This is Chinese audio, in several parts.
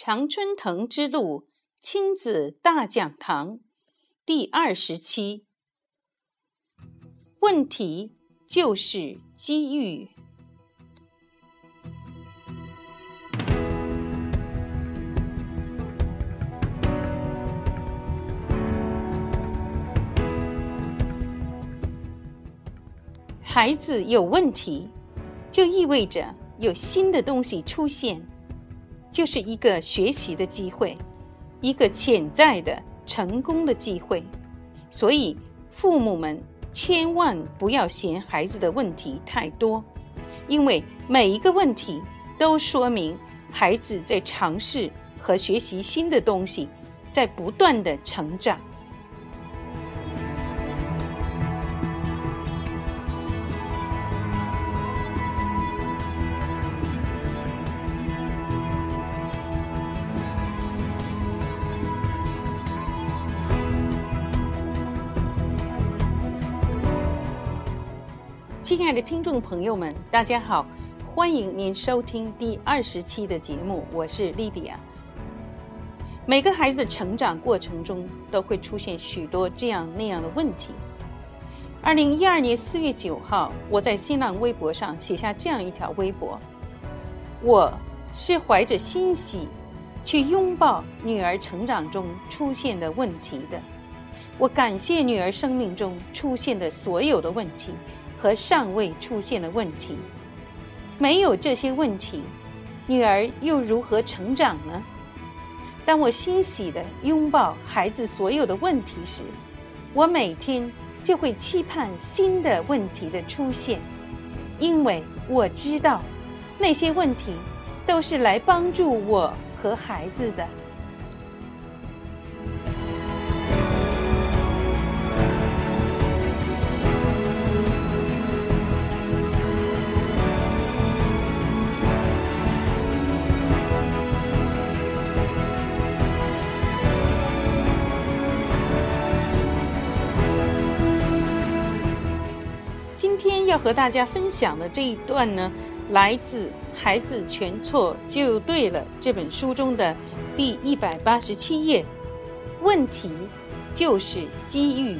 常春藤之路亲子大讲堂第二十期，问题就是机遇。孩子有问题，就意味着有新的东西出现。就是一个学习的机会，一个潜在的成功的机会，所以父母们千万不要嫌孩子的问题太多，因为每一个问题都说明孩子在尝试和学习新的东西，在不断的成长。亲爱的听众朋友们，大家好，欢迎您收听第二十期的节目，我是莉迪亚。每个孩子的成长过程中都会出现许多这样那样的问题。二零一二年四月九号，我在新浪微博上写下这样一条微博：我是怀着欣喜去拥抱女儿成长中出现的问题的。我感谢女儿生命中出现的所有的问题。和尚未出现的问题，没有这些问题，女儿又如何成长呢？当我欣喜地拥抱孩子所有的问题时，我每天就会期盼新的问题的出现，因为我知道那些问题都是来帮助我和孩子的。要和大家分享的这一段呢，来自《孩子全错就对了》这本书中的第一百八十七页。问题就是机遇。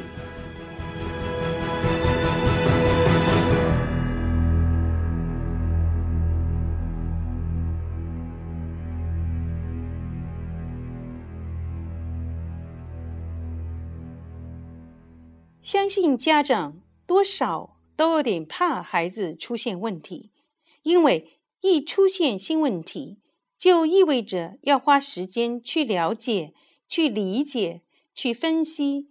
相信家长多少。都有点怕孩子出现问题，因为一出现新问题，就意味着要花时间去了解、去理解、去分析，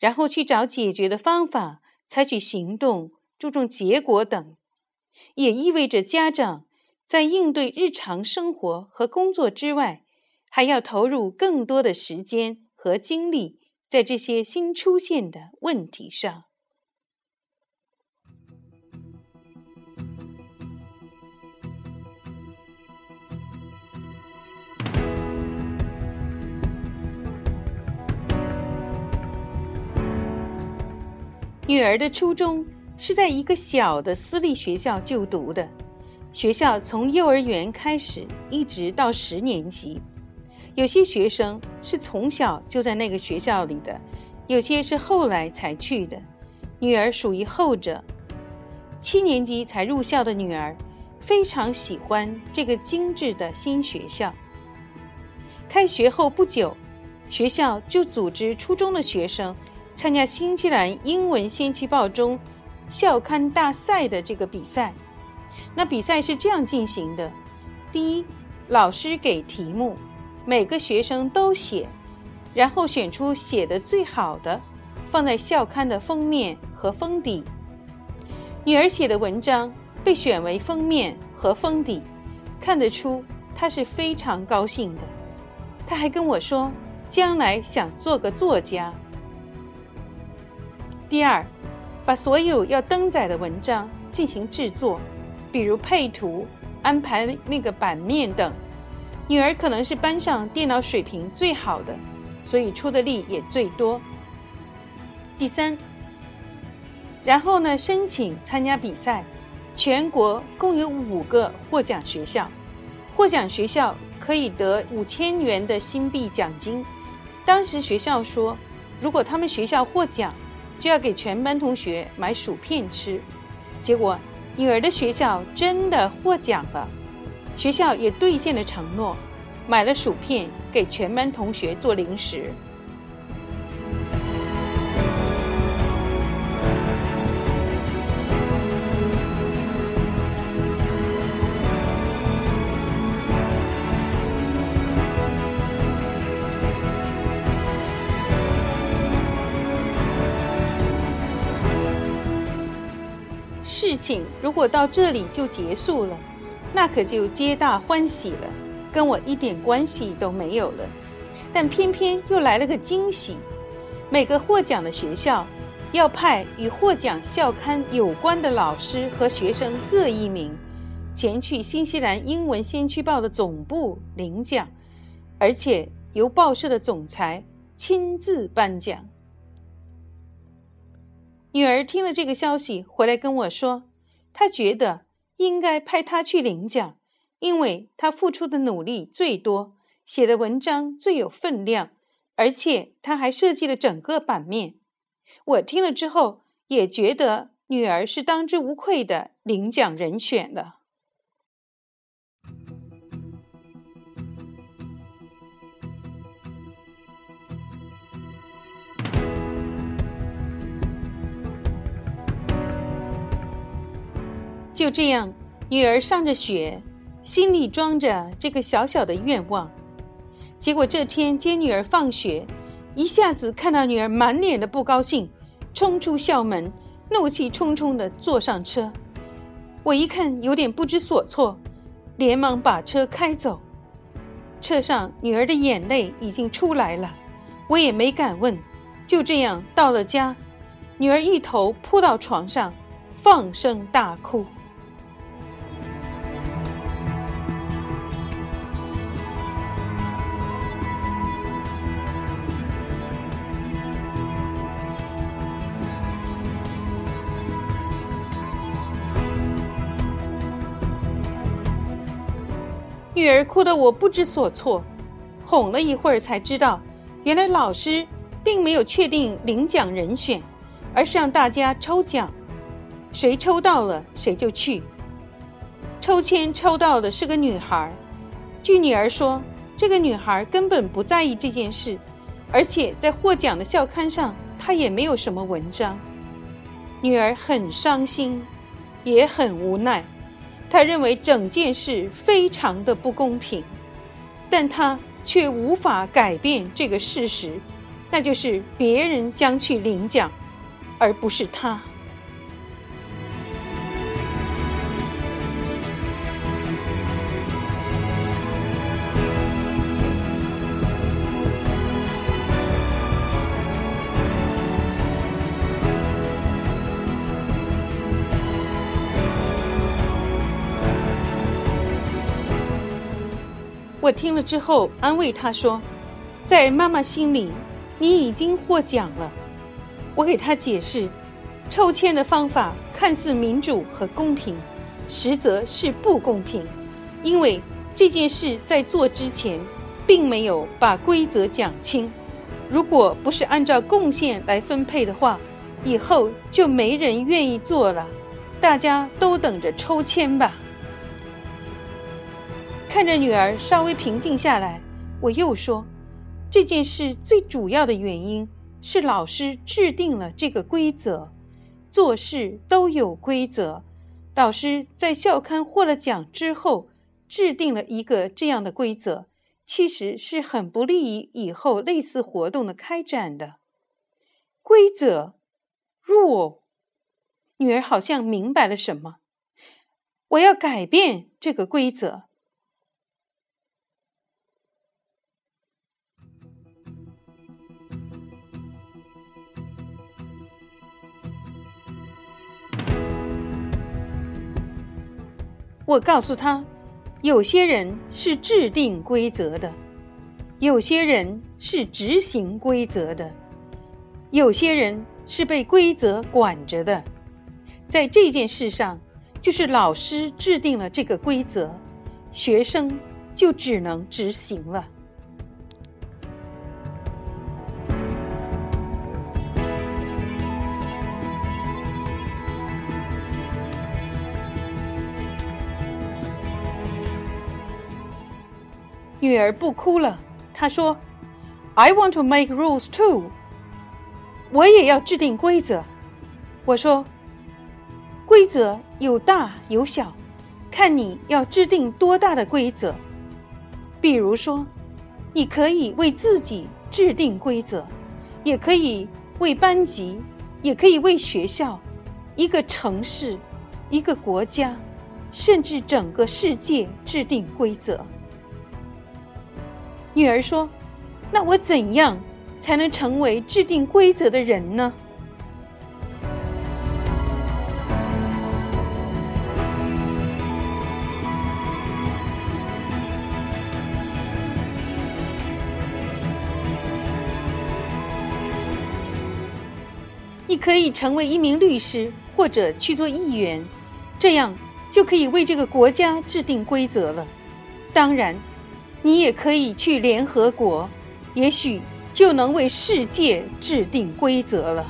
然后去找解决的方法，采取行动，注重结果等，也意味着家长在应对日常生活和工作之外，还要投入更多的时间和精力在这些新出现的问题上。女儿的初中是在一个小的私立学校就读的，学校从幼儿园开始一直到十年级。有些学生是从小就在那个学校里的，有些是后来才去的。女儿属于后者。七年级才入校的女儿非常喜欢这个精致的新学校。开学后不久，学校就组织初中的学生。参加新西兰英文先驱报中校刊大赛的这个比赛，那比赛是这样进行的：第一，老师给题目，每个学生都写，然后选出写的最好的，放在校刊的封面和封底。女儿写的文章被选为封面和封底，看得出她是非常高兴的。她还跟我说，将来想做个作家。第二，把所有要登载的文章进行制作，比如配图、安排那个版面等。女儿可能是班上电脑水平最好的，所以出的力也最多。第三，然后呢，申请参加比赛，全国共有五个获奖学校，获奖学校可以得五千元的新币奖金。当时学校说，如果他们学校获奖，就要给全班同学买薯片吃。结果，女儿的学校真的获奖了，学校也兑现了承诺，买了薯片给全班同学做零食。事情如果到这里就结束了，那可就皆大欢喜了，跟我一点关系都没有了。但偏偏又来了个惊喜，每个获奖的学校要派与获奖校刊有关的老师和学生各一名，前去新西兰英文先驱报的总部领奖，而且由报社的总裁亲自颁奖。女儿听了这个消息，回来跟我说，她觉得应该派她去领奖，因为她付出的努力最多，写的文章最有分量，而且她还设计了整个版面。我听了之后，也觉得女儿是当之无愧的领奖人选了。就这样，女儿上着学，心里装着这个小小的愿望。结果这天接女儿放学，一下子看到女儿满脸的不高兴，冲出校门，怒气冲冲地坐上车。我一看有点不知所措，连忙把车开走。车上女儿的眼泪已经出来了，我也没敢问。就这样到了家，女儿一头扑到床上，放声大哭。女儿哭得我不知所措，哄了一会儿才知道，原来老师并没有确定领奖人选，而是让大家抽奖，谁抽到了谁就去。抽签抽到的是个女孩，据女儿说，这个女孩根本不在意这件事，而且在获奖的校刊上，她也没有什么文章。女儿很伤心，也很无奈。他认为整件事非常的不公平，但他却无法改变这个事实，那就是别人将去领奖，而不是他。我听了之后，安慰他说：“在妈妈心里，你已经获奖了。”我给他解释，抽签的方法看似民主和公平，实则是不公平，因为这件事在做之前，并没有把规则讲清。如果不是按照贡献来分配的话，以后就没人愿意做了。大家都等着抽签吧。看着女儿稍微平静下来，我又说：“这件事最主要的原因是老师制定了这个规则，做事都有规则。老师在校刊获了奖之后，制定了一个这样的规则，其实是很不利于以后类似活动的开展的。规则弱，女儿好像明白了什么。我要改变这个规则。”我告诉他，有些人是制定规则的，有些人是执行规则的，有些人是被规则管着的。在这件事上，就是老师制定了这个规则，学生就只能执行了。女儿不哭了，她说：“I want to make rules too。”我也要制定规则。我说：“规则有大有小，看你要制定多大的规则。比如说，你可以为自己制定规则，也可以为班级，也可以为学校、一个城市、一个国家，甚至整个世界制定规则。”女儿说：“那我怎样？”才能成为制定规则的人呢？你可以成为一名律师，或者去做议员，这样就可以为这个国家制定规则了。当然，你也可以去联合国，也许。就能为世界制定规则了。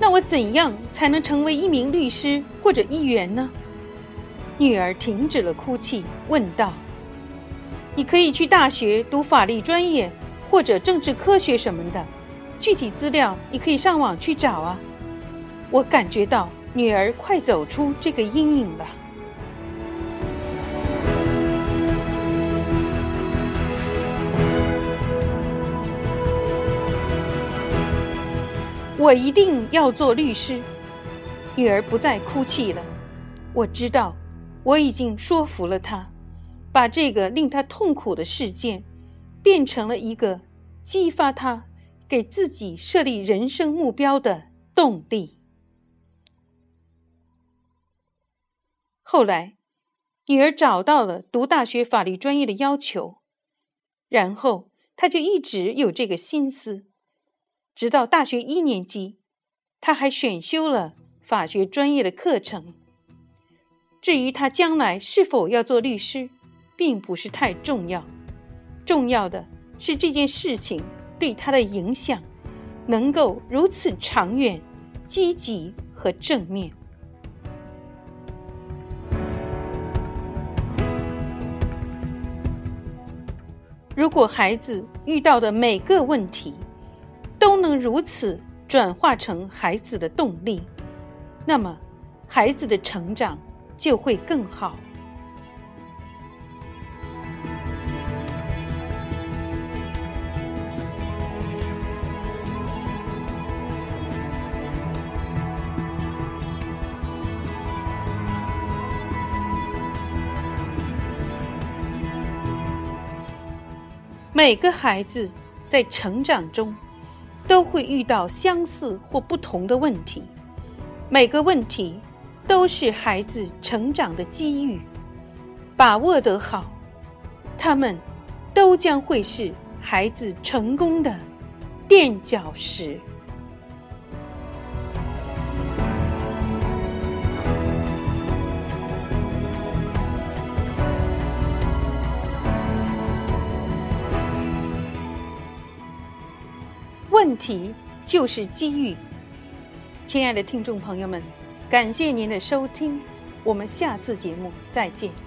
那我怎样才能成为一名律师或者议员呢？女儿停止了哭泣，问道：“你可以去大学读法律专业或者政治科学什么的，具体资料你可以上网去找啊。”我感觉到。女儿，快走出这个阴影了！我一定要做律师。女儿不再哭泣了。我知道，我已经说服了她，把这个令她痛苦的事件变成了一个激发她给自己设立人生目标的动力。后来，女儿找到了读大学法律专业的要求，然后她就一直有这个心思，直到大学一年级，她还选修了法学专业的课程。至于她将来是否要做律师，并不是太重要，重要的是这件事情对他的影响能够如此长远、积极和正面。如果孩子遇到的每个问题都能如此转化成孩子的动力，那么孩子的成长就会更好。每个孩子在成长中都会遇到相似或不同的问题，每个问题都是孩子成长的机遇，把握得好，他们都将会是孩子成功的垫脚石。题就是机遇，亲爱的听众朋友们，感谢您的收听，我们下次节目再见。